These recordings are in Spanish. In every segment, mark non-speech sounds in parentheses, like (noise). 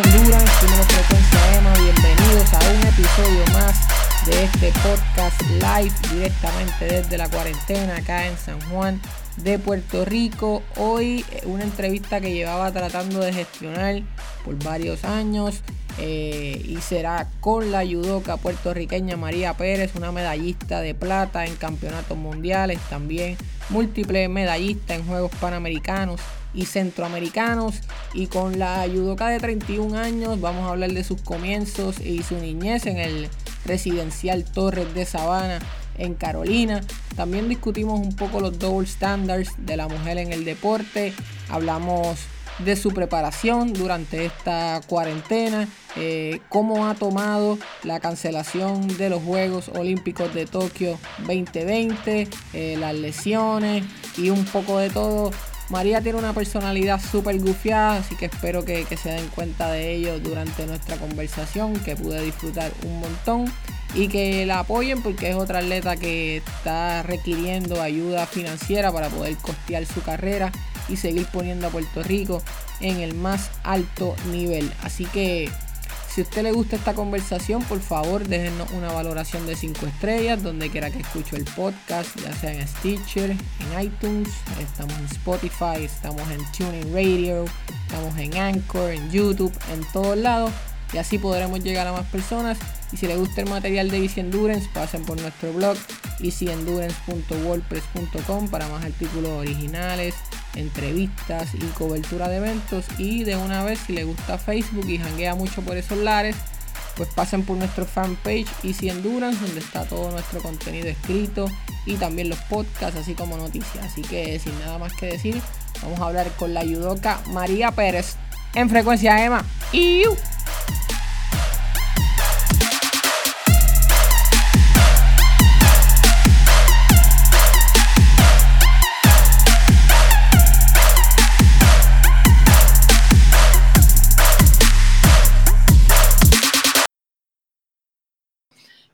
Frecuencia EMA, bienvenidos a un episodio más de este podcast live directamente desde la cuarentena acá en San Juan de Puerto Rico. Hoy eh, una entrevista que llevaba tratando de gestionar por varios años eh, y será con la judoka puertorriqueña María Pérez, una medallista de plata en campeonatos mundiales, también múltiple medallista en Juegos Panamericanos y Centroamericanos. Y con la judoka de 31 años vamos a hablar de sus comienzos y su niñez en el residencial Torres de Sabana en Carolina. También discutimos un poco los double standards de la mujer en el deporte. Hablamos de su preparación durante esta cuarentena, eh, cómo ha tomado la cancelación de los Juegos Olímpicos de Tokio 2020, eh, las lesiones y un poco de todo. María tiene una personalidad súper gufiada, así que espero que, que se den cuenta de ello durante nuestra conversación, que pude disfrutar un montón y que la apoyen porque es otra atleta que está requiriendo ayuda financiera para poder costear su carrera y seguir poniendo a Puerto Rico en el más alto nivel. Así que si usted le gusta esta conversación, por favor déjenos una valoración de 5 estrellas donde quiera que escuche el podcast, ya sea en Stitcher, en iTunes, estamos en Spotify, estamos en Tuning Radio, estamos en Anchor, en YouTube, en todos lados y así podremos llegar a más personas. Y si les gusta el material de Easy Endurance, pasen por nuestro blog easyendurance.wordpress.com para más artículos originales, entrevistas y cobertura de eventos. Y de una vez, si les gusta Facebook y janguea mucho por esos lares, pues pasen por nuestro fanpage Easy Endurance, donde está todo nuestro contenido escrito y también los podcasts, así como noticias. Así que sin nada más que decir, vamos a hablar con la yudoka María Pérez en frecuencia EMA. y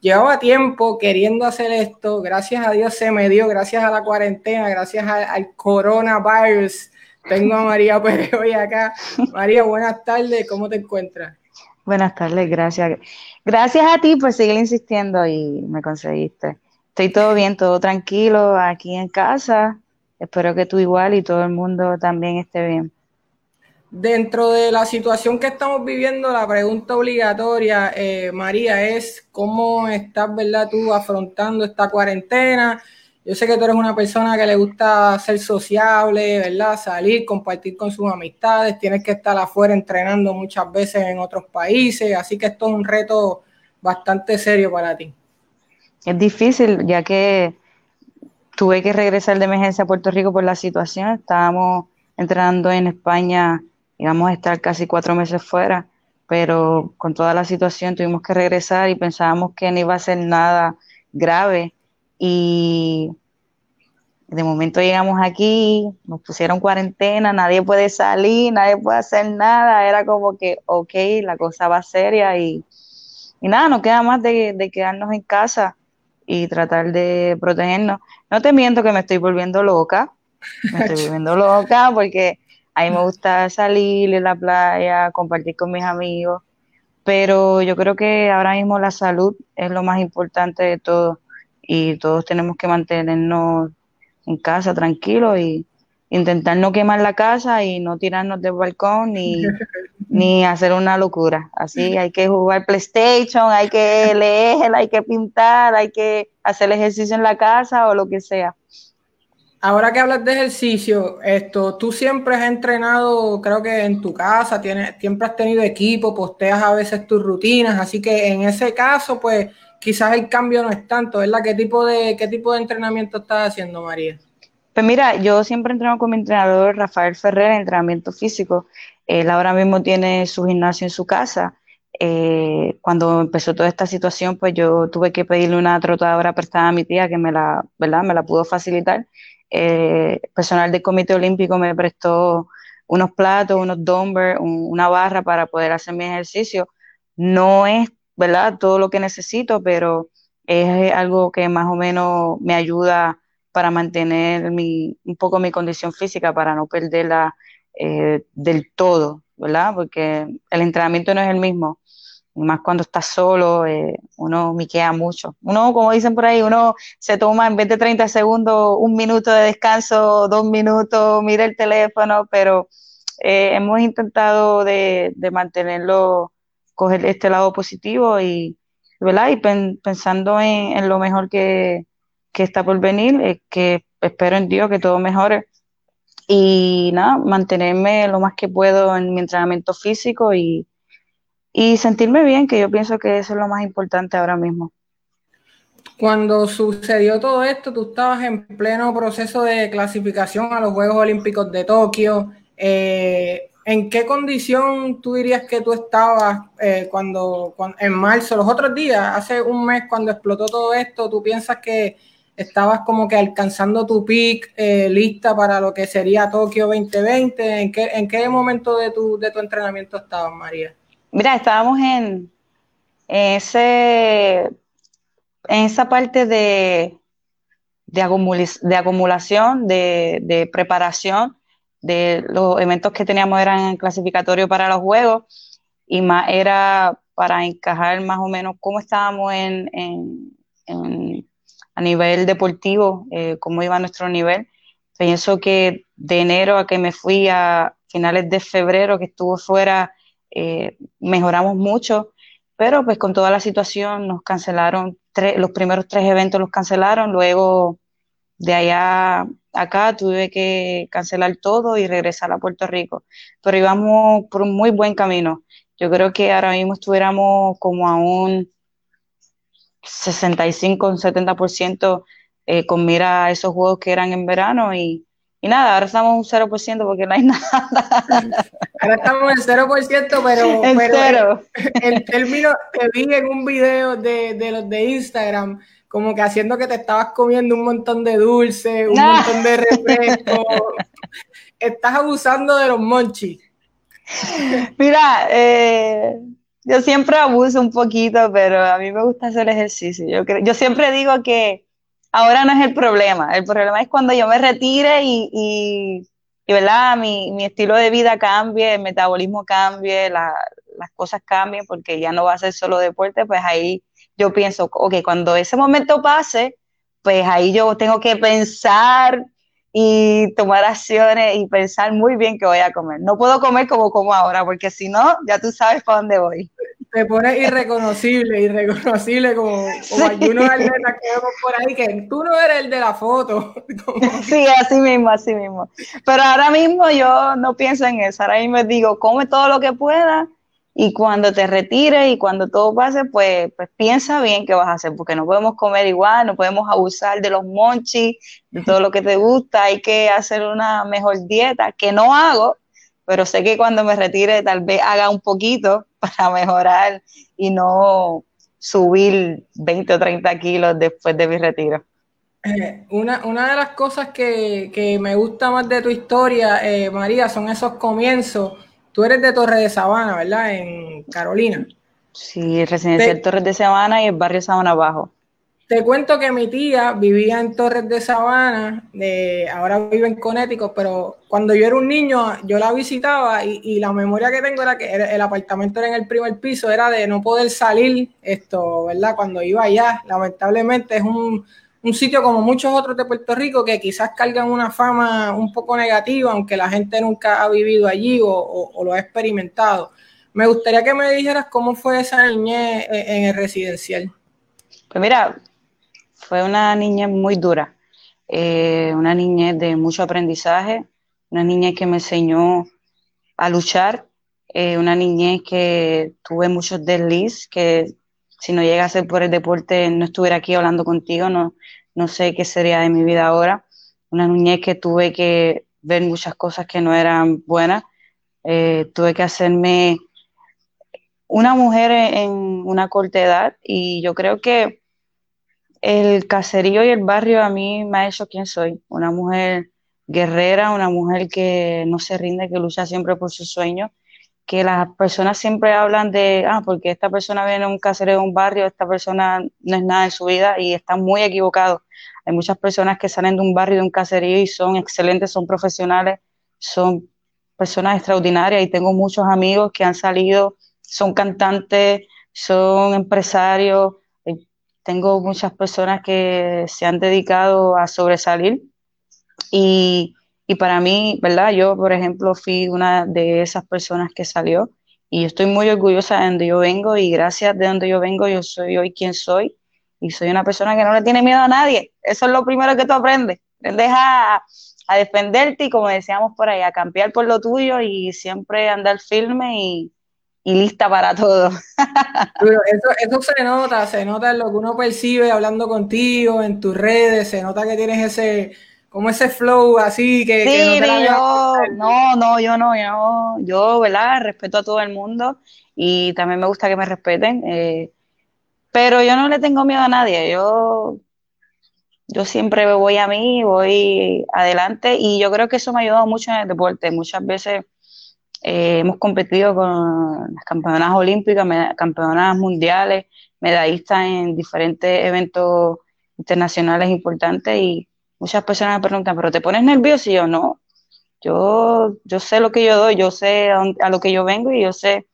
llevaba tiempo queriendo hacer esto, gracias a Dios se me dio, gracias a la cuarentena, gracias al coronavirus. Tengo a María Pérez hoy acá. María, buenas tardes, ¿cómo te encuentras? Buenas tardes, gracias. Gracias a ti por seguir insistiendo y me conseguiste. Estoy todo bien, todo tranquilo aquí en casa. Espero que tú igual y todo el mundo también esté bien. Dentro de la situación que estamos viviendo, la pregunta obligatoria, eh, María, es cómo estás, ¿verdad? Tú afrontando esta cuarentena. Yo sé que tú eres una persona que le gusta ser sociable, ¿verdad? Salir, compartir con sus amistades, tienes que estar afuera entrenando muchas veces en otros países, así que esto es un reto bastante serio para ti. Es difícil, ya que tuve que regresar de emergencia a Puerto Rico por la situación. Estábamos entrenando en España íbamos a estar casi cuatro meses fuera, pero con toda la situación tuvimos que regresar y pensábamos que no iba a ser nada grave y de momento llegamos aquí, nos pusieron cuarentena, nadie puede salir, nadie puede hacer nada, era como que, ok, la cosa va seria y, y nada, no queda más de, de quedarnos en casa y tratar de protegernos. No te miento que me estoy volviendo loca, me estoy (laughs) volviendo loca porque a mí me gusta salir en la playa, compartir con mis amigos, pero yo creo que ahora mismo la salud es lo más importante de todo y todos tenemos que mantenernos en casa tranquilos y intentar no quemar la casa y no tirarnos del balcón ni, (laughs) ni hacer una locura. Así hay que jugar PlayStation, hay que (laughs) leer, hay que pintar, hay que hacer ejercicio en la casa o lo que sea. Ahora que hablas de ejercicio, esto, tú siempre has entrenado, creo que en tu casa, tienes, siempre has tenido equipo, posteas a veces tus rutinas, así que en ese caso, pues quizás el cambio no es tanto, ¿verdad? ¿Qué tipo de, qué tipo de entrenamiento estás haciendo, María? Pues mira, yo siempre entreno con mi entrenador Rafael Ferrer en entrenamiento físico. Él ahora mismo tiene su gimnasio en su casa. Eh, cuando empezó toda esta situación, pues yo tuve que pedirle una trotadora prestada a mi tía que me la, ¿verdad? Me la pudo facilitar eh, personal del Comité Olímpico me prestó unos platos, unos dumbbells, una barra para poder hacer mi ejercicio. No es, ¿verdad?, todo lo que necesito, pero es algo que más o menos me ayuda para mantener mi, un poco mi condición física, para no perderla eh, del todo. ¿verdad? Porque el entrenamiento no es el mismo. Más cuando estás solo, eh, uno miquea mucho. Uno, como dicen por ahí, uno se toma en vez de 30 segundos un minuto de descanso, dos minutos, mira el teléfono, pero eh, hemos intentado de, de, mantenerlo, coger este lado positivo y, ¿verdad? Y pensando en, lo mejor que, que está por venir, es que espero en Dios que todo mejore y nada, mantenerme lo más que puedo en mi entrenamiento físico y, y sentirme bien, que yo pienso que eso es lo más importante ahora mismo. Cuando sucedió todo esto, tú estabas en pleno proceso de clasificación a los Juegos Olímpicos de Tokio. Eh, ¿En qué condición tú dirías que tú estabas eh, cuando, en marzo, los otros días, hace un mes cuando explotó todo esto, tú piensas que estabas como que alcanzando tu peak, eh, lista para lo que sería Tokio 2020. ¿En qué, en qué momento de tu, de tu entrenamiento estabas, María? Mira, estábamos en, ese, en esa parte de, de, de acumulación, de, de, preparación, de los eventos que teníamos eran clasificatorios para los juegos y más era para encajar más o menos cómo estábamos en, en, en a nivel deportivo, eh, cómo iba nuestro nivel. Pienso que de enero a que me fui a finales de febrero, que estuvo fuera, eh, mejoramos mucho, pero pues con toda la situación nos cancelaron, los primeros tres eventos los cancelaron, luego de allá acá tuve que cancelar todo y regresar a Puerto Rico, pero íbamos por un muy buen camino. Yo creo que ahora mismo estuviéramos como a un 65, un 70% eh, con mira a esos juegos que eran en verano y, y nada, ahora estamos un 0% porque no hay (laughs) nada. Ahora estamos en 0%, pero, en pero cero. el, término que vi en un video de, de los de Instagram, como que haciendo que te estabas comiendo un montón de dulce, un No. montón de refresco. (laughs) Estás abusando de los monchis. (laughs) Mira, eh, yo siempre abuso un poquito, pero a mí me gusta hacer ejercicio. Yo, siempre digo que ahora no es el problema, el problema es cuando yo me retire y, y, y, ¿verdad? Mi, mi estilo de vida cambie, el metabolismo cambie, la- las cosas cambien, porque ya no va a ser solo deporte, pues ahí yo pienso, ok, cuando ese momento pase, pues ahí yo tengo que pensar y tomar acciones y pensar muy bien qué voy a comer. No puedo comer como como ahora, porque si no, ya tú sabes para dónde voy. Te pones irreconocible, irreconocible como, como algunos atletas que vemos por ahí, que tú no eres el de la foto. Como- (laughs) Sí, así mismo, así mismo. Pero ahora mismo yo no pienso en eso. Ahora mismo digo, come todo lo que puedas y cuando te retires y cuando todo pase, pues, pues piensa bien qué vas a hacer, porque no podemos comer igual, no podemos abusar de los monchis, de todo lo que te gusta. Hay que hacer una mejor dieta, que no hago, pero sé que cuando me retire tal vez haga un poquito (laughs) para mejorar y no subir 20 o 30 kilos después de mi retiro. Eh, Una, una de las cosas que, que me gusta más de tu historia, eh, María, son esos comienzos. Tú eres de Torre de Sabana, ¿verdad? En Carolina. Sí, residencial Te- Torres de Sabana y el barrio Sabana Abajo. Te cuento que mi tía vivía en Torres de Sabana, de, ahora vive en Connecticut, pero cuando yo era un niño, yo la visitaba y, y la memoria que tengo era que el apartamento era en el primer piso, era de no poder salir, esto, ¿verdad? Cuando iba allá, lamentablemente es un, un sitio como muchos otros de Puerto Rico que quizás cargan una fama un poco negativa, aunque la gente nunca ha vivido allí o, lo ha experimentado. Me gustaría que me dijeras cómo fue esa niñez eh, en el residencial. Pues mira, fue una niñez muy dura, eh, una niñez de mucho aprendizaje, una niñez que me enseñó a luchar, eh, una niñez que tuve muchos desliz, que si no llega a ser por el deporte no estuviera aquí hablando contigo, no, no sé qué sería de mi vida ahora. Una niñez que tuve que ver muchas cosas que no eran buenas, eh, tuve que hacerme una mujer en, en una corta edad y yo creo que el caserío y el barrio a mí me ha hecho quien soy, una mujer guerrera, una mujer que no se rinde, que lucha siempre por sus sueños, que las personas siempre hablan de, ah, porque esta persona viene de un caserío, de un barrio, esta persona no es nada en su vida y están muy equivocados. Hay muchas personas que salen de un barrio, de un caserío y son excelentes, son profesionales, son personas extraordinarias y tengo muchos amigos que han salido, son cantantes, son empresarios, tengo muchas personas que se han dedicado a sobresalir y, y, para mí, ¿verdad? Yo, por ejemplo, fui una de esas personas que salió y estoy muy orgullosa de donde yo vengo y gracias de donde yo vengo yo soy hoy quien soy y soy una persona que no le tiene miedo a nadie. Eso es lo primero que tú aprendes. Aprendes a, a defenderte y como decíamos por ahí, a campear por lo tuyo y siempre andar firme y, lista para todo. (laughs) eso, eso se nota, se nota lo que uno percibe hablando contigo, en tus redes, se nota que tienes ese, como ese flow así que, sí, no, yo, no, no, yo no, yo, yo, ¿verdad? Respeto a todo el mundo y también me gusta que me respeten, eh, pero yo no le tengo miedo a nadie, yo yo siempre voy a mí, voy adelante y yo creo que eso me ha ayudado mucho en el deporte. Muchas veces eh, hemos competido con las campeonas olímpicas, campeonas mundiales, medallistas en diferentes eventos internacionales importantes y muchas personas me preguntan, ¿pero te pones nervioso? Y yo no, yo, yo sé lo que yo doy, yo sé a, a lo que yo vengo y yo sé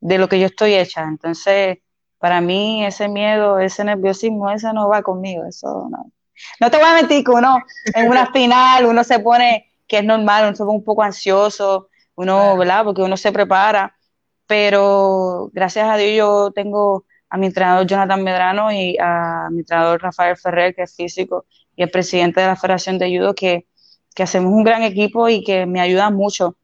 de lo que yo estoy hecha. Entonces, para mí ese miedo, ese nerviosismo, eso no va conmigo, eso no. No te voy a mentir que uno en una final, uno se pone, que es normal, uno se pone un poco ansioso, uno, ¿verdad? Porque uno se prepara, pero gracias a Dios yo tengo a mi entrenador Jonathan Medrano y a mi entrenador Rafael Ferrer, que es físico, y el presidente de la Federación de Judo, que, que hacemos un gran equipo y que me ayudan mucho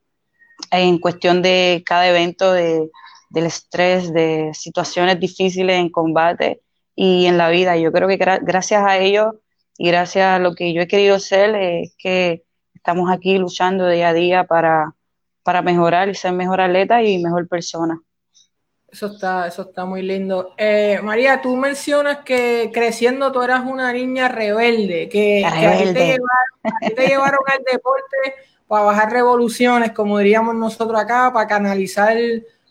en cuestión de cada evento, de, del estrés, de situaciones difíciles en combate y en la vida. Yo creo que gracias a ellos y gracias a lo que yo he querido ser es que estamos aquí luchando día a día para, para mejorar y ser mejor atleta y mejor persona. Eso está, eso está muy lindo. Eh, María, tú mencionas que creciendo tú eras una niña rebelde, que, te, llevaron, al deporte para bajar revoluciones, como diríamos nosotros acá, para canalizar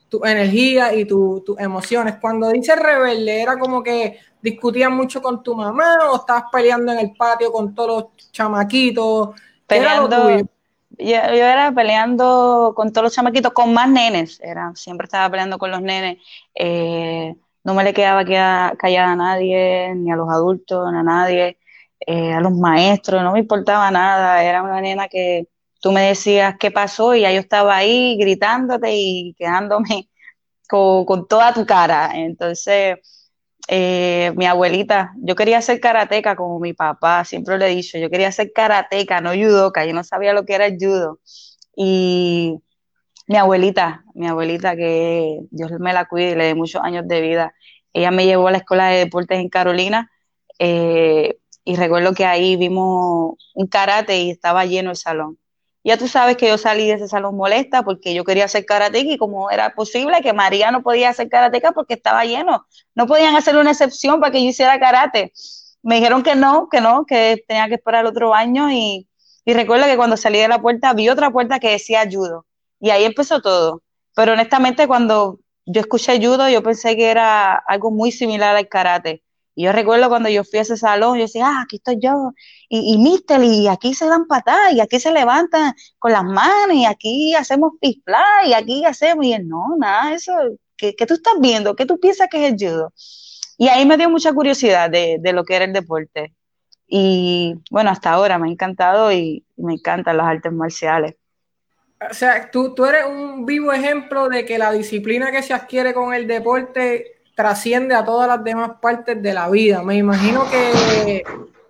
tu energía y tus emociones. Cuando dices rebelde, era como que discutías mucho con tu mamá o estabas peleando en el patio con todos los chamaquitos? Peleando. Yo, yo, era peleando con todos los chamaquitos, con más nenes, era, siempre estaba peleando con los nenes. Eh, no me le quedaba callada a nadie, ni a los adultos, ni a nadie, eh, a los maestros, no me importaba nada. Era una nena que tú me decías qué pasó y ya yo estaba ahí gritándote y quedándome (laughs) con, con toda tu cara. Entonces, eh, mi abuelita, yo quería ser karateca como mi papá, siempre le he dicho, yo quería ser karateca, no judoka, yo no sabía lo que era el judo. Y mi abuelita, mi abuelita que Dios me la cuide y le dé muchos años de vida, ella me llevó a la escuela de deportes en Carolina eh, y recuerdo que ahí vimos un karate y estaba lleno el salón. Ya tú sabes que yo salí de ese salón molesta porque yo quería hacer karateca y como era posible que María no podía hacer karateca porque estaba lleno. No podían hacer una excepción para que yo hiciera karate. Me dijeron que no, que no, que tenía que esperar otro año y, y recuerdo que cuando salí de la puerta vi otra puerta que decía judo y ahí empezó todo. Pero honestamente cuando yo escuché judo yo pensé que era algo muy similar al karate y yo recuerdo cuando yo fui a ese salón, yo decía, ah, aquí estoy yo, y, y mister, y aquí se dan patadas, y aquí se levantan con las manos, y aquí hacemos pisplay, y aquí hacemos, y él, no, nada, eso, ¿qué, ¿qué, tú estás viendo? ¿Qué tú piensas que es el judo? Y ahí me dio mucha curiosidad de, de lo que era el deporte. Y bueno, hasta ahora me ha encantado y, y me encantan las artes marciales. O sea, tú, tú eres un vivo ejemplo de que la disciplina que se adquiere con el deporte trasciende a todas las demás partes de la vida. Me imagino que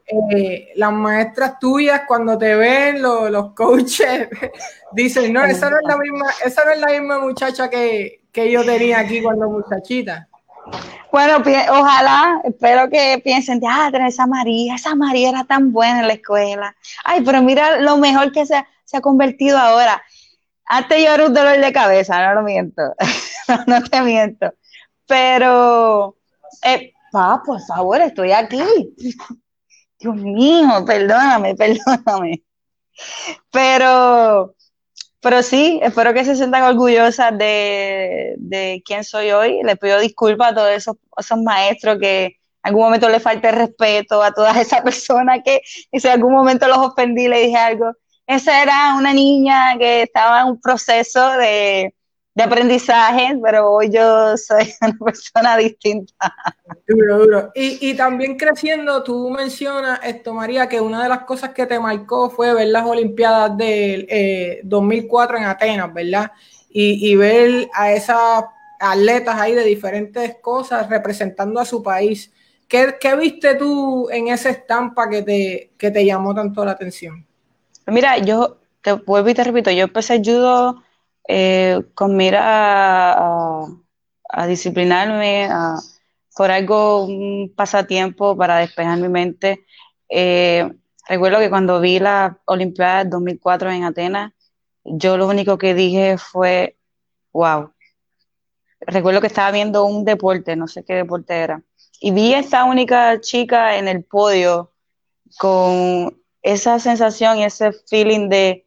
eh, las maestras tuyas cuando te ven, los coaches, (laughs) dicen, no, esa no es la misma, esa no es la misma muchacha que, que yo tenía aquí cuando muchachita. Bueno, ojalá, espero que piensen, ah, esa María, esa María era tan buena en la escuela. Ay, pero mira lo mejor que se, se ha convertido ahora. Antes yo era un dolor de cabeza, no lo miento, (laughs) no te miento. Pero, eh, pa, por favor, estoy aquí. Dios mío, perdóname, perdóname. Pero, pero sí, espero que se sientan orgullosas de, de quién soy hoy. Les pido disculpas a todos esos, esos maestros que en algún momento les falte respeto, a todas esas personas que si en algún momento los ofendí, le dije algo. esa era una niña que estaba en un proceso de, de aprendizaje, pero hoy yo soy (laughs) una persona distinta. Duro, duro. Y, y, también creciendo, tú mencionas esto, María, que una de las cosas que te marcó fue ver las Olimpiadas del 2004 eh, en Atenas, ¿verdad? Y, y, ver a esas atletas ahí de diferentes cosas representando a su país. ¿Qué, qué viste tú en esa estampa que te, que te llamó tanto la atención? Mira, yo te vuelvo y te repito, yo empecé judo eh, con mira a, disciplinarme, por algo, un pasatiempo para despejar mi mente. Eh, recuerdo que cuando vi la Olimpiada 2004 en Atenas, yo lo único que dije fue, wow. Recuerdo que estaba viendo un deporte, no sé qué deporte era, y vi a esta única chica en el podio con esa sensación y ese feeling de,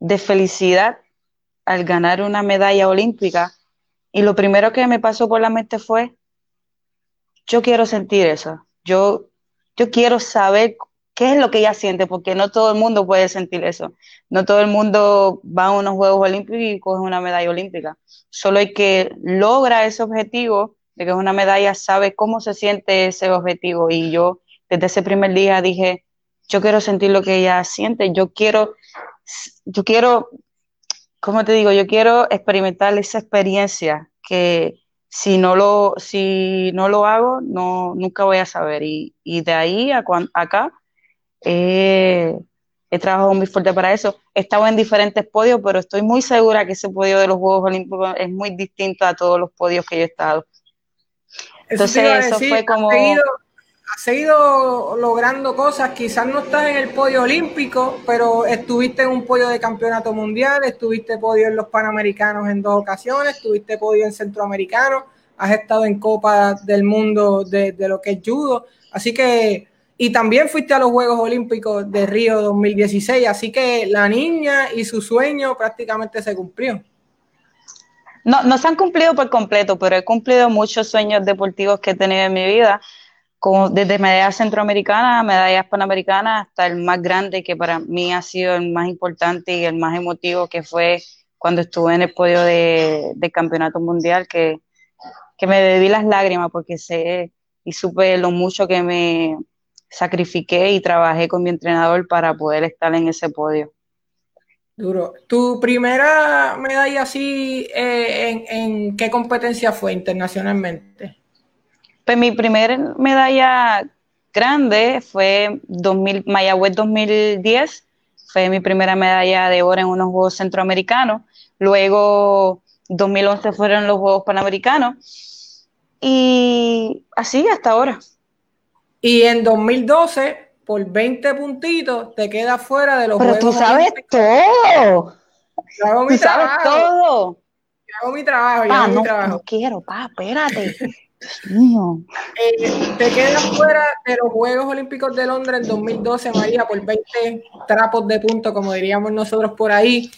de felicidad al ganar una medalla olímpica. Y lo primero que me pasó por la mente fue, yo quiero sentir eso, yo, yo quiero saber qué es lo que ella siente, porque no todo el mundo puede sentir eso. No todo el mundo va a unos Juegos Olímpicos y coge una medalla olímpica. Solo hay que logra ese objetivo de que es una medalla, sabe cómo se siente ese objetivo. Y yo desde ese primer día dije, yo quiero sentir lo que ella siente, yo quiero yo quiero, ¿cómo te digo? Yo quiero experimentar esa experiencia que si no lo, si no lo hago, no, nunca voy a saber. Y, de ahí a acá he trabajado muy fuerte para eso. He estado en diferentes podios, pero estoy muy segura que ese podio de los Juegos Olímpicos es muy distinto a todos los podios que yo he estado. Entonces, eso, fue como has seguido logrando cosas, quizás no estás en el podio olímpico, pero estuviste en un podio de campeonato mundial, estuviste podio en los Panamericanos en dos ocasiones, estuviste podio en Centroamericano, has estado en Copa del Mundo de, lo que es judo, así que, y también fuiste a los Juegos Olímpicos de Río 2016, así que la niña y su sueño prácticamente se cumplió. No, no se han cumplido por completo, pero he cumplido muchos sueños deportivos que he tenido en mi vida desde medallas centroamericanas, medallas panamericanas, hasta el más grande que para mí ha sido el más importante y el más emotivo, que fue cuando estuve en el podio de, campeonato mundial, que, que me bebí las lágrimas porque sé y supe lo mucho que me sacrifiqué y trabajé con mi entrenador para poder estar en ese podio. Duro. ¿Tu primera medalla así, eh, en, qué competencia fue internacionalmente? Pues mi primera medalla grande fue 2000, Mayagüez 2010, fue mi primera medalla de oro en unos Juegos Centroamericanos. Luego 2011 fueron los Juegos Panamericanos y así hasta ahora. Y en 2012, por 20 puntitos, te quedas fuera de los Pero tú sabes todo. Yo hago mi tú sabes todo. Yo hago mi trabajo. Yo hago no, mi trabajo. no quiero, pa, espérate. Eh, te quedas fuera de los Juegos Olímpicos de Londres en 2012, María, por 20 trapos de punto, como diríamos nosotros por ahí.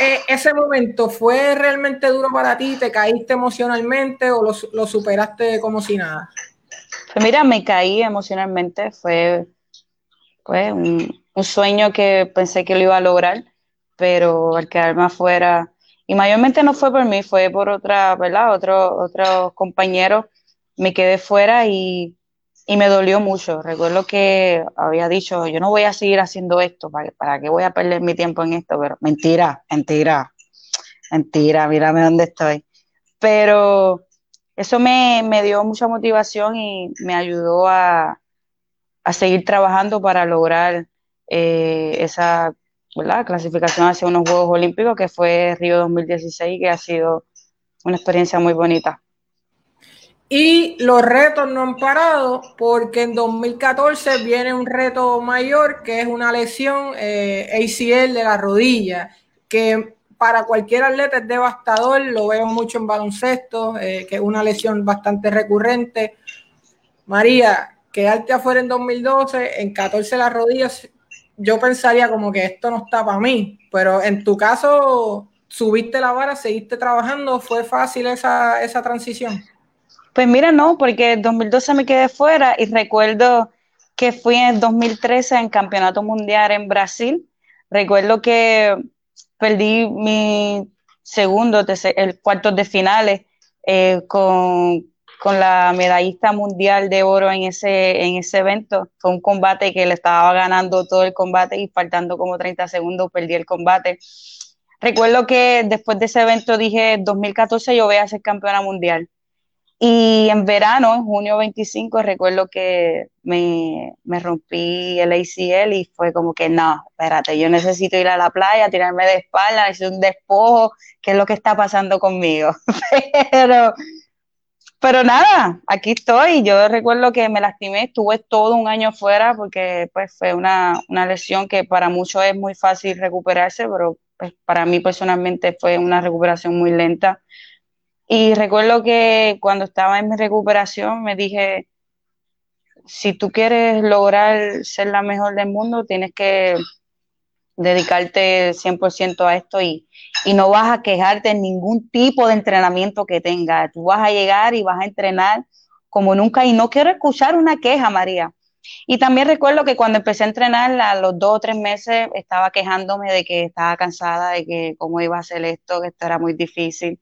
Eh, ¿Ese momento fue realmente duro para ti? ¿Te caíste emocionalmente o lo, superaste como si nada? Pues mira, me caí emocionalmente. Fue, fue un, un sueño que pensé que lo iba a lograr, pero al quedarme afuera y mayormente no fue por mí, fue por otra, ¿verdad? Otro, otros compañeros. Me quedé fuera y, me dolió mucho. Recuerdo que había dicho, yo no voy a seguir haciendo esto, ¿para, para qué voy a perder mi tiempo en esto? Pero mentira, mentira, mentira, mírame dónde estoy. Pero eso me, dio mucha motivación y me ayudó a, seguir trabajando para lograr eh, esa la clasificación hacia unos Juegos Olímpicos que fue Río 2016, que ha sido una experiencia muy bonita. Y los retos no han parado porque en 2014 viene un reto mayor que es una lesión eh, ACL de la rodilla, que para cualquier atleta es devastador, lo veo mucho en baloncesto, eh, que es una lesión bastante recurrente. María, quedarte afuera en 2012, en 14 las rodillas yo pensaría como que esto no está para mí, pero en tu caso, subiste la vara, seguiste trabajando, ¿fue fácil esa, esa transición? Pues mira, no, porque en 2012 me quedé fuera y recuerdo que fui en 2013 en Campeonato Mundial en Brasil. Recuerdo que perdí mi segundo, el cuarto de finales eh, con, la medallista mundial de oro en ese, en ese evento. Fue un combate que le estaba ganando todo el combate y faltando como 30 segundos perdí el combate. Recuerdo que después de ese evento dije, 2014 yo voy a ser campeona mundial. Y en verano, en junio 25, recuerdo que me, me, rompí el ACL y fue como que no, espérate, yo necesito ir a la playa, tirarme de espalda, necesito un despojo, ¿qué es lo que está pasando conmigo? (laughs) pero, pero nada, aquí estoy. Yo recuerdo que me lastimé, estuve todo un año fuera porque pues fue una, una lesión que para muchos es muy fácil recuperarse, pero pues, para mí personalmente fue una recuperación muy lenta y recuerdo que cuando estaba en mi recuperación me dije, si tú quieres lograr ser la mejor del mundo, tienes que dedicarte 100% a esto y, y no vas a quejarte en ningún tipo de entrenamiento que tengas. Tú vas a llegar y vas a entrenar como nunca y no quiero escuchar una queja, María. Y también recuerdo que cuando empecé a entrenar, a los dos o tres meses, estaba quejándome de que estaba cansada, de que cómo iba a hacer esto, que esto era muy difícil.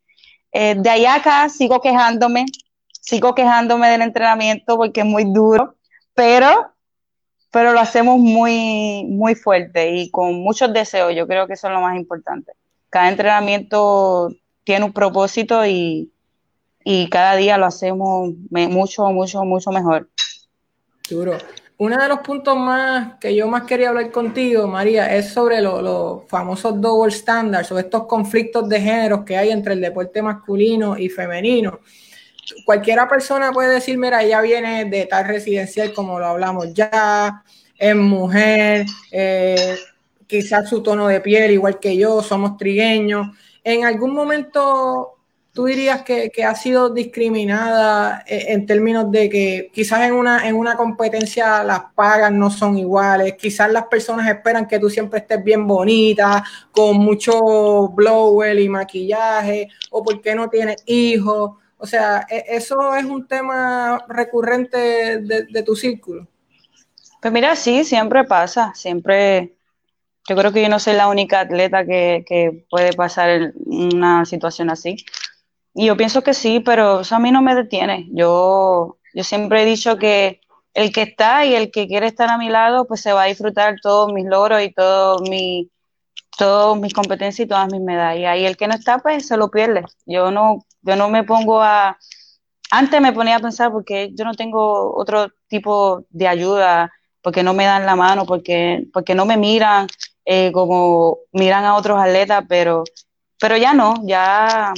Eh, de allá acá sigo quejándome, sigo quejándome del entrenamiento porque es muy duro, pero, pero lo hacemos muy, muy fuerte y con muchos deseos. Yo creo que eso es lo más importante. Cada entrenamiento tiene un propósito y, y cada día lo hacemos mucho, mucho, mucho mejor. Duro uno de los puntos más que yo más quería hablar contigo, María, es sobre los famosos double standards o estos conflictos de géneros que hay entre el deporte masculino y femenino. Cualquiera persona puede decir, mira, ella viene de tal residencial como lo hablamos ya, es mujer, eh, quizás su tono de piel igual que yo, somos trigueños. En algún momento tú dirías que, ha sido discriminada eh, en términos de que quizás en una, en una competencia las pagas no son iguales, quizás las personas esperan que tú siempre estés bien bonita, con mucho blower y maquillaje, o porque no tienes hijos. O sea, e, eso es un tema recurrente de, tu círculo. Pues mira, sí, siempre pasa, siempre yo creo que yo no soy la única atleta que, que, puede pasar una situación así. Y yo pienso que sí, pero eso a mí no me detiene. Yo, yo siempre he dicho que el que está y el que quiere estar a mi lado, pues se va a disfrutar todos mis logros y todos mi, todas mis competencias y todas mis medallas. Y el que no está, pues se lo pierde. Yo no, yo no me pongo a... Antes me ponía a pensar porque yo no tengo otro tipo de ayuda, porque no me dan la mano, porque, porque no me miran eh, como miran a otros atletas, pero, pero ya no, ya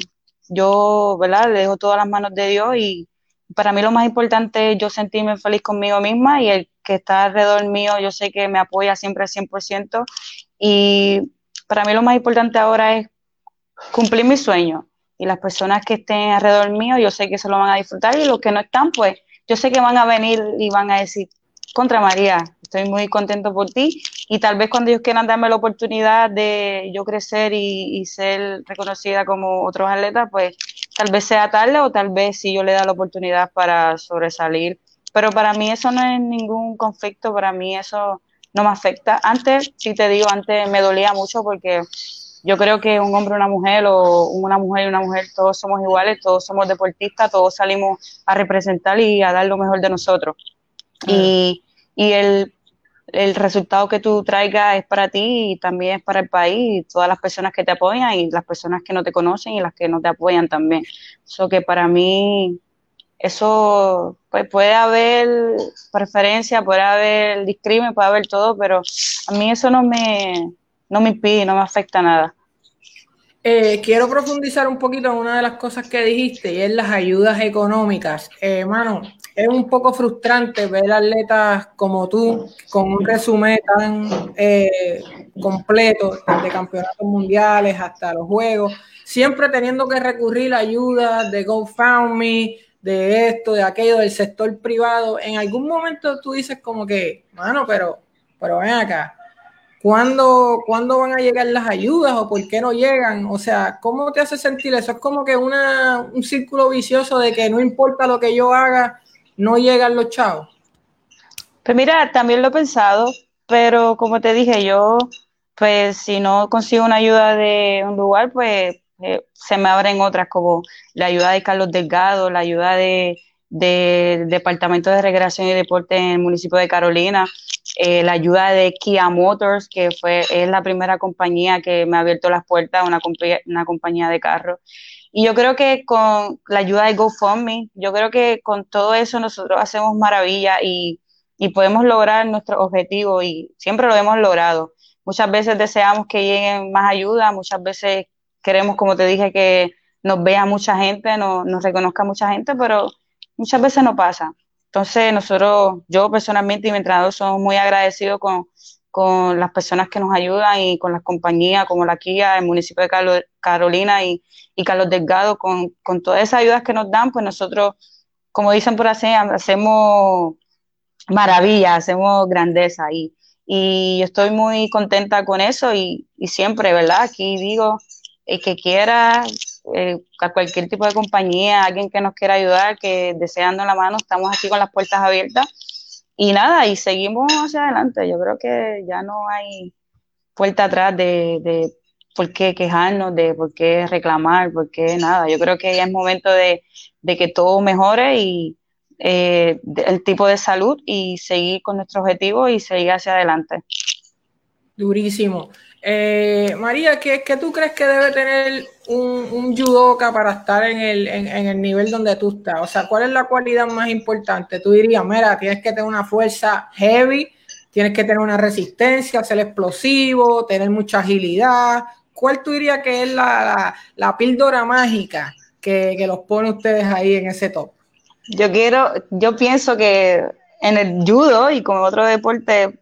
yo, ¿verdad? Le dejo todas las manos de Dios y para mí lo más importante es yo sentirme feliz conmigo misma y el que está alrededor mío, yo sé que me apoya siempre al 100% y para mí lo más importante ahora es cumplir mi sueño. Y las personas que estén alrededor mío, yo sé que se lo van a disfrutar. Y los que no están, pues yo sé que van a venir y van a decir, contra María, estoy muy contento por ti y tal vez cuando ellos quieran darme la oportunidad de yo crecer y, ser reconocida como otros atletas, pues tal vez sea tarde o tal vez si yo le da la oportunidad para sobresalir. Pero para mí eso no es ningún conflicto, para mí eso no me afecta. Antes, si te digo, antes me dolía mucho porque yo creo que un hombre, una mujer o una mujer y una mujer, todos somos iguales, todos somos deportistas, todos salimos a representar y a dar lo mejor de nosotros. Y, y el el resultado que tú traigas es para ti y también es para el país todas las personas que te apoyan y las personas que no te conocen y las que no te apoyan también. Eso que para mí, eso pues puede haber preferencia, puede haber discrimen, puede haber todo, pero a mí eso no me, no me impide, no me afecta nada. Eh, quiero profundizar un poquito en una de las cosas que dijiste y es las ayudas económicas. Eh, mano, es un poco frustrante ver atletas como tú con un resumen tan eh, completo, desde campeonatos mundiales hasta los juegos, siempre teniendo que recurrir a ayuda de GoFundMe, de esto, de aquello, del sector privado. En algún momento tú dices como que, mano, pero, pero ven acá, ¿Cuándo, ¿Cuándo, van a llegar las ayudas o por qué no llegan? O sea, ¿cómo te hace sentir eso? Es como que una, un círculo vicioso de que no importa lo que yo haga, no llegan los chavos. Pues mira, también lo he pensado, pero como te dije, yo, pues si no consigo una ayuda de un lugar, pues eh, se me abren otras, como la ayuda de Carlos Delgado, la ayuda de, del Departamento de Recreación y Deporte en el municipio de Carolina, eh, la ayuda de Kia Motors, que fue, es la primera compañía que me ha abierto las puertas, una, una compañía de carros. Y yo creo que con la ayuda de GoFundMe, yo creo que con todo eso nosotros hacemos maravilla y, y podemos lograr nuestro objetivo y siempre lo hemos logrado. Muchas veces deseamos que lleguen más ayuda, muchas veces queremos, como te dije, que nos vea mucha gente, no, nos reconozca mucha gente, pero muchas veces no pasa. Entonces, nosotros, yo personalmente y mi entrenador somos muy agradecidos con, con las personas que nos ayudan y con las compañías como la Kia, el municipio de Carolina y, y Carlos Delgado, con, con, todas esas ayudas que nos dan, pues nosotros, como dicen por así, hacemos maravillas, hacemos grandeza y, y yo estoy muy contenta con eso y, y siempre, ¿verdad? Aquí digo, el que quiera, eh, a cualquier tipo de compañía, alguien que nos quiera ayudar, que deseando la mano, estamos aquí con las puertas abiertas. Y nada, y seguimos hacia adelante. Yo creo que ya no hay puerta atrás de, de por qué quejarnos, de por qué reclamar, por qué nada. Yo creo que ya es momento de, de que todo mejore y eh, el tipo de salud y seguir con nuestro objetivo y seguir hacia adelante. Durísimo. Eh, María, ¿qué, ¿qué, tú crees que debe tener un, un judoka para estar en el, en, el nivel donde tú estás? O sea, ¿cuál es la cualidad más importante? Tú dirías, mira, tienes que tener una fuerza heavy, tienes que tener una resistencia, ser explosivo, tener mucha agilidad. ¿Cuál tú dirías que es la, la, la píldora mágica que, que, los pone ustedes ahí en ese top? Yo quiero, yo pienso que en el judo y como otro deporte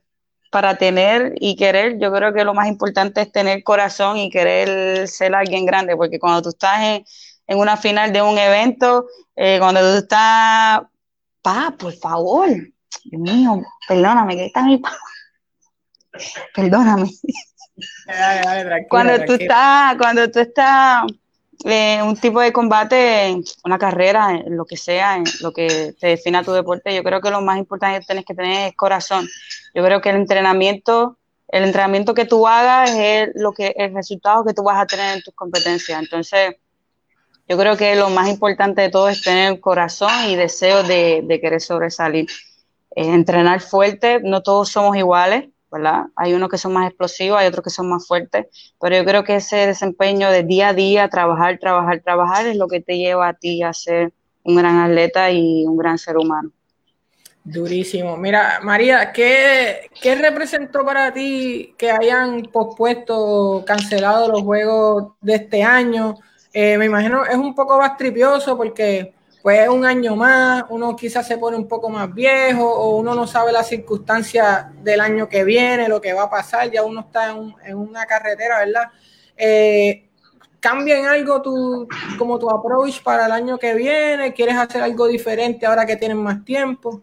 para tener y querer, yo creo que lo más importante es tener corazón y querer ser alguien grande, porque cuando tú estás en, en una final de un evento, eh, cuando tú estás, pa, por favor, Dios mío, perdóname, que está mi (laughs) Perdóname. Ay, ay, tranquila, cuando tú estás, cuando tú estás eh, un tipo de combate, una carrera, lo que sea, lo que te defina tu deporte, yo creo que lo más importante que tienes que tener es corazón. Yo creo que el entrenamiento, el entrenamiento que tú hagas es lo que el resultado que tú vas a tener en tus competencias. Entonces, yo creo que lo más importante de todo es tener corazón y deseo de, de querer sobresalir. Eh, entrenar fuerte, no todos somos iguales, ¿verdad? Hay unos que son más explosivos, hay otros que son más fuertes, pero yo creo que ese desempeño de día a día, trabajar, trabajar, trabajar, es lo que te lleva a ti a ser un gran atleta y un gran ser humano. Durísimo. Mira, María, ¿qué, ¿qué, representó para ti que hayan pospuesto, cancelado los juegos de este año? Eh, me imagino es un poco más tripioso porque pues un año más, uno quizás se pone un poco más viejo o uno no sabe las circunstancias del año que viene, lo que va a pasar, ya uno está en, una carretera, ¿verdad? Eh, ¿Cambia en algo tu, como tu approach para el año que viene? ¿Quieres hacer algo diferente ahora que tienen más tiempo?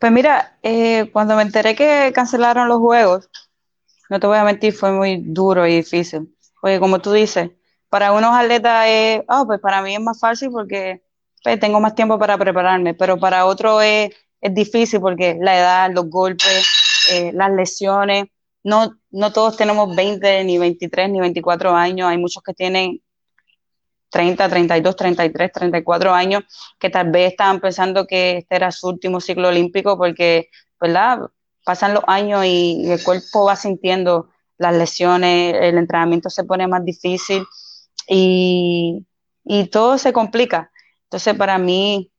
Pues mira, eh, cuando me enteré que cancelaron los juegos, no te voy a mentir, fue muy duro y difícil. Oye, como tú dices, para unos atletas oh, pues para mí es más fácil porque pues, tengo más tiempo para prepararme, pero para otros es, es difícil porque la edad, los golpes, eh, las lesiones, no, no todos tenemos 20, ni 23, ni 24 años, hay muchos que tienen 30, 32, 33, 34 años, que tal vez estaban pensando que este era su último ciclo olímpico porque, ¿verdad? Pasan los años y el cuerpo va sintiendo las lesiones, el entrenamiento se pone más difícil y, y todo se complica. Entonces, para mí,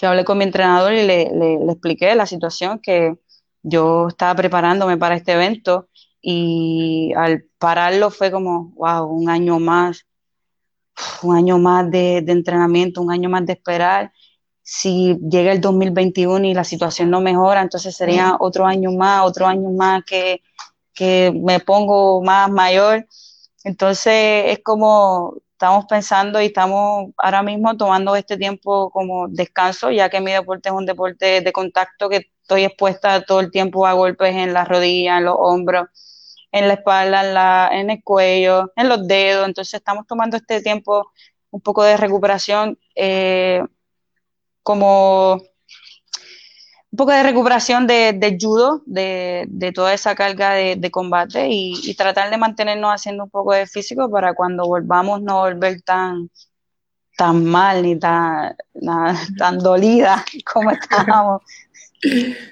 yo hablé con mi entrenador y le, le, le, expliqué la situación que yo estaba preparándome para este evento y al pararlo fue como, wow, un año más, un año más de, de entrenamiento, un año más de esperar. Si llega el 2021 y la situación no mejora, entonces sería otro año más, otro año más que, que me pongo más mayor. Entonces es como estamos pensando y estamos ahora mismo tomando este tiempo como descanso, ya que mi deporte es un deporte de contacto que estoy expuesta todo el tiempo a golpes en las rodillas, en los hombros, en la espalda, en, la, en el cuello, en los dedos. Entonces estamos tomando este tiempo un poco de recuperación eh, como un poco de recuperación de, judo, de, toda esa carga de, combate y, tratar de mantenernos haciendo un poco de físico para cuando volvamos no volver tan, tan mal ni tan, tan dolida (laughs) como estábamos.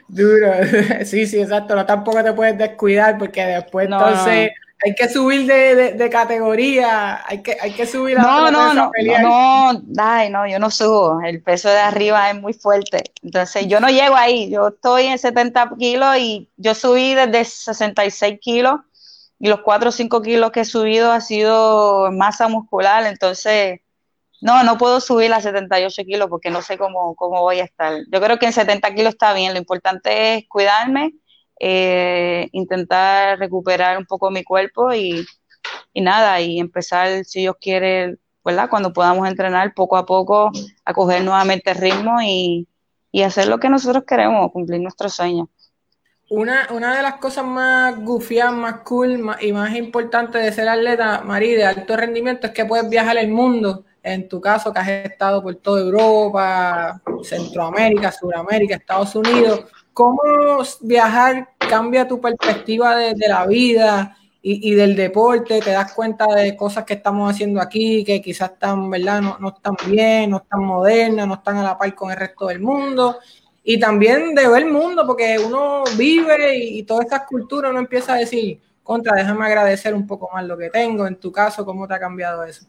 Duro, (laughs) sí, sí, exacto, no tampoco te puedes descuidar porque después entonces hay que subir de, categoría, hay que, hay que subir a no, no, no, no, no, no, yo no subo, el peso de arriba es muy fuerte, entonces yo no llego ahí, yo estoy en 70 kilos y yo subí desde 66 kilos y los 4 o 5 kilos que he subido ha sido masa muscular, entonces no, no puedo subir a 78 kilos porque no sé cómo, cómo voy a estar. Yo creo que en 70 kilos está bien, lo importante es cuidarme eh, intentar recuperar un poco mi cuerpo y, nada, y empezar, si Dios quiere. Cuando podamos entrenar poco a poco, a coger nuevamente ritmo y, hacer lo que nosotros queremos, cumplir nuestros sueños. Una, una de las cosas más gufias, más cool y más importantes de ser atleta, María, de alto rendimiento, es que puedes viajar el mundo. En tu caso, que has estado por toda Europa, Centroamérica, Sudamérica, Estados Unidos, ¿Cómo viajar cambia tu perspectiva de, la vida y, del deporte? ¿Te das cuenta de cosas que estamos haciendo aquí que quizás están, ¿verdad? No, están bien, no están modernas, no están a la par con el resto del mundo? Y también de ver el mundo, porque uno vive y, y todas estas culturas uno empieza a decir, contra, déjame agradecer un poco más lo que tengo. En tu caso, ¿cómo te ha cambiado eso?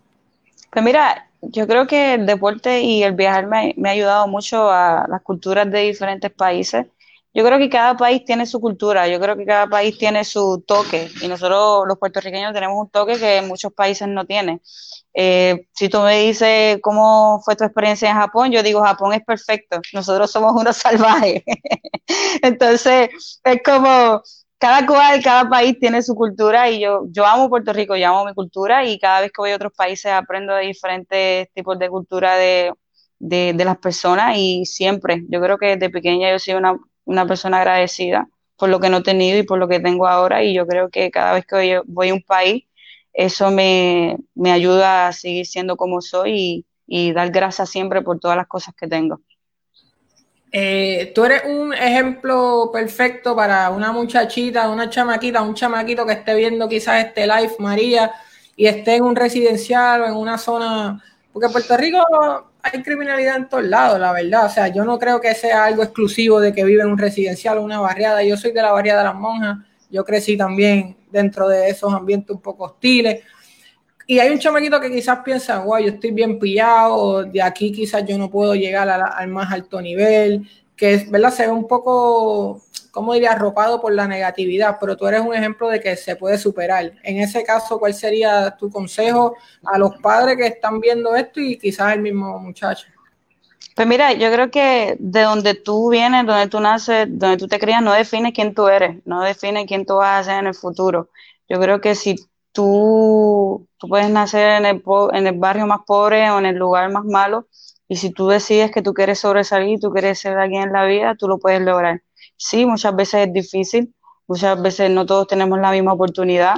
Pues mira, yo creo que el deporte y el viajar me, me, ha ayudado mucho a las culturas de diferentes países yo creo que cada país tiene su cultura, yo creo que cada país tiene su toque y nosotros los puertorriqueños tenemos un toque que muchos países no tienen. Eh, si tú me dices cómo fue tu experiencia en Japón, yo digo Japón es perfecto, nosotros somos unos salvajes. (laughs) Entonces es como cada cual, cada país tiene su cultura y yo, yo amo Puerto Rico, yo amo mi cultura y cada vez que voy a otros países aprendo de diferentes tipos de cultura de, de, de las personas y siempre, yo creo que desde pequeña yo soy una una persona agradecida por lo que no he tenido y por lo que tengo ahora y yo creo que cada vez que voy, a un país, eso me, ayuda a seguir siendo como soy y, dar gracias siempre por todas las cosas que tengo. Eh, tú eres un ejemplo perfecto para una muchachita, una chamaquita, un chamaquito que esté viendo quizás este live, María, y esté en un residencial o en una zona, porque Puerto Rico hay criminalidad en todos lados, la verdad. O sea, yo no creo que sea algo exclusivo de que vive en un residencial o una barriada. Yo soy de la barriada de las monjas. Yo crecí también dentro de esos ambientes un poco hostiles. Y hay un chamaquito que quizás piensa, guau, yo estoy bien pillado, de aquí quizás yo no puedo llegar al más alto nivel, que ¿verdad? Se ve un poco ¿cómo diría? Arropado por la negatividad, pero tú eres un ejemplo de que se puede superar. En ese caso, ¿cuál sería tu consejo a los padres que están viendo esto y quizás el mismo muchacho? Pues mira, yo creo que de donde tú vienes, donde tú naces, donde tú te crías, no define quién tú eres, no define quién tú vas a ser en el futuro. Yo creo que si tú, tú puedes nacer en el, en el barrio más pobre o en el lugar más malo, y si tú decides que tú quieres sobresalir, tú quieres ser alguien en la vida, tú lo puedes lograr. Sí, muchas veces es difícil, muchas veces no todos tenemos la misma oportunidad,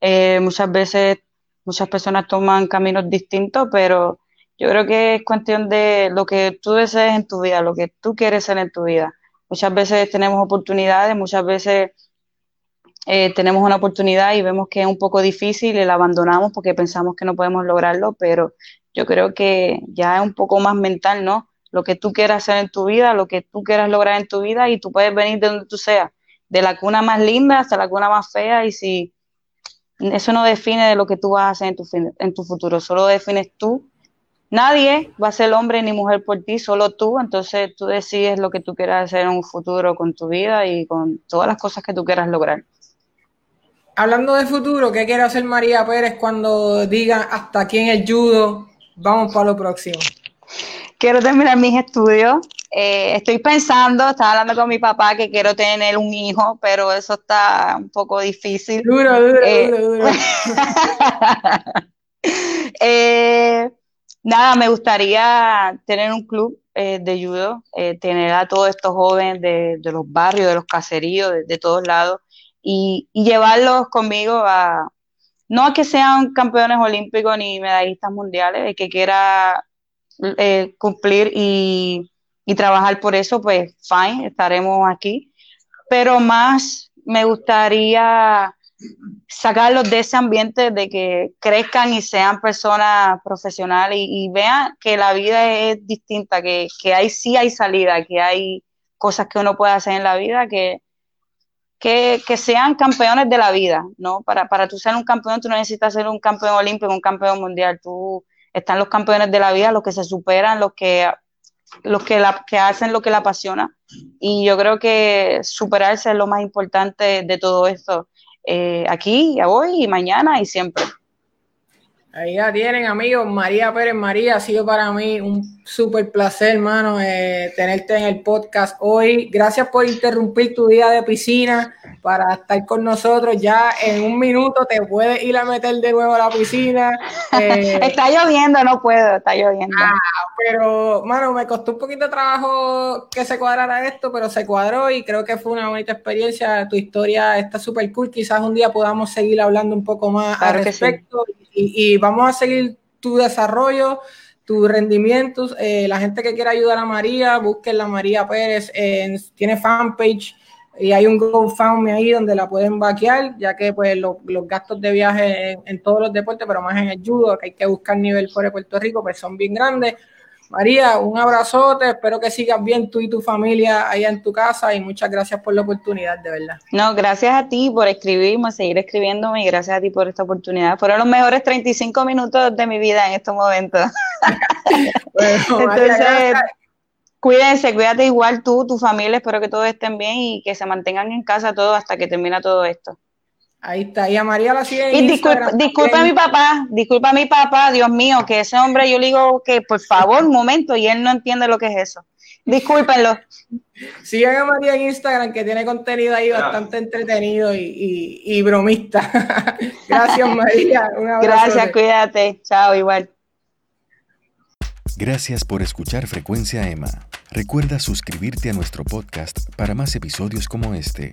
eh, muchas veces muchas personas toman caminos distintos, pero yo creo que es cuestión de lo que tú desees en tu vida, lo que tú quieres ser en tu vida. Muchas veces tenemos oportunidades, muchas veces eh, tenemos una oportunidad y vemos que es un poco difícil y la abandonamos porque pensamos que no podemos lograrlo, pero yo creo que ya es un poco más mental, ¿no? lo que tú quieras hacer en tu vida, lo que tú quieras lograr en tu vida y tú puedes venir de donde tú seas, de la cuna más linda hasta la cuna más fea y si eso no define de lo que tú vas a hacer en tu, en tu futuro, solo defines tú. Nadie va a ser hombre ni mujer por ti, solo tú, entonces tú decides lo que tú quieras hacer en un futuro con tu vida y con todas las cosas que tú quieras lograr. Hablando de futuro, ¿qué quiere hacer María Pérez cuando diga hasta aquí en el judo? Vamos para lo próximo quiero terminar mis estudios. Eh, estoy pensando, estaba hablando con mi papá que quiero tener un hijo, pero eso está un poco difícil. Duro, duro, eh, duro, duro. (laughs) Eh, nada, me gustaría tener un club de judo, tener a todos estos jóvenes de, los barrios, de los caseríos, de, todos lados, y, y, llevarlos conmigo a, no a que sean campeones olímpicos ni medallistas mundiales, el que quiera eh, cumplir y, y trabajar por eso, pues fine, estaremos aquí. Pero más me gustaría sacarlos de ese ambiente de que crezcan y sean personas profesionales y, vean que la vida es distinta, que, que hay, sí hay salida, que hay cosas que uno puede hacer en la vida, que, que, que, sean campeones de la vida, ¿no? Para, para tú ser un campeón, tú no necesitas ser un campeón olímpico, un campeón mundial, tú están los campeones de la vida, los que se superan, los que, los que, la, que hacen lo que la apasiona. Y yo creo que superarse es lo más importante de todo esto, eh, aquí, hoy y mañana y siempre. Ahí ya tienen, amigos. María Pérez María, ha sido para mí un súper placer, hermano, eh, tenerte en el podcast hoy. Gracias por interrumpir tu día de piscina para estar con nosotros. Ya en un minuto te puedes ir a meter de nuevo a la piscina. Eh, (laughs) está lloviendo, no puedo, está lloviendo. Ah, pero, mano, me costó un poquito de trabajo que se cuadrara esto, pero se cuadró y creo que fue una bonita experiencia. Tu historia está súper cool. Quizás un día podamos seguir hablando un poco más al respecto y, y vamos a seguir tu desarrollo tus rendimientos. Eh, la gente que quiera ayudar a María, busquen la María Pérez, tiene fanpage y hay un GoFundMe ahí donde la pueden vaquear, ya que pues los gastos de viaje en, todos los deportes, pero más en el que hay que buscar nivel fuera de Puerto Rico, pues son bien grandes. María, un abrazote, espero que sigas bien tú y tu familia allá en tu casa y muchas gracias por la oportunidad, de verdad. No, gracias a ti por escribirme, seguir escribiéndome y gracias a ti por esta oportunidad. Fueron los mejores 35 minutos de mi vida en estos momentos. (laughs) Entonces, cuídense, cuídate igual tú, tu familia, espero que todos estén bien y que se mantengan en casa todos hasta que termine todo esto. Ahí está, y a María la sigue Y disculpa, disculpa a mi papá, disculpa a mi papá, Dios mío, que ese hombre yo le digo que por favor, un momento, y él no entiende lo que es eso. Discúlpenlo. (laughs) Sigan a María en Instagram, que tiene contenido ahí bastante entretenido y, y, bromista. (laughs) Gracias, María. Gracias, cuídate. Chao, igual. Gracias por escuchar Frecuencia Emma. Recuerda suscribirte a nuestro podcast para más episodios como este.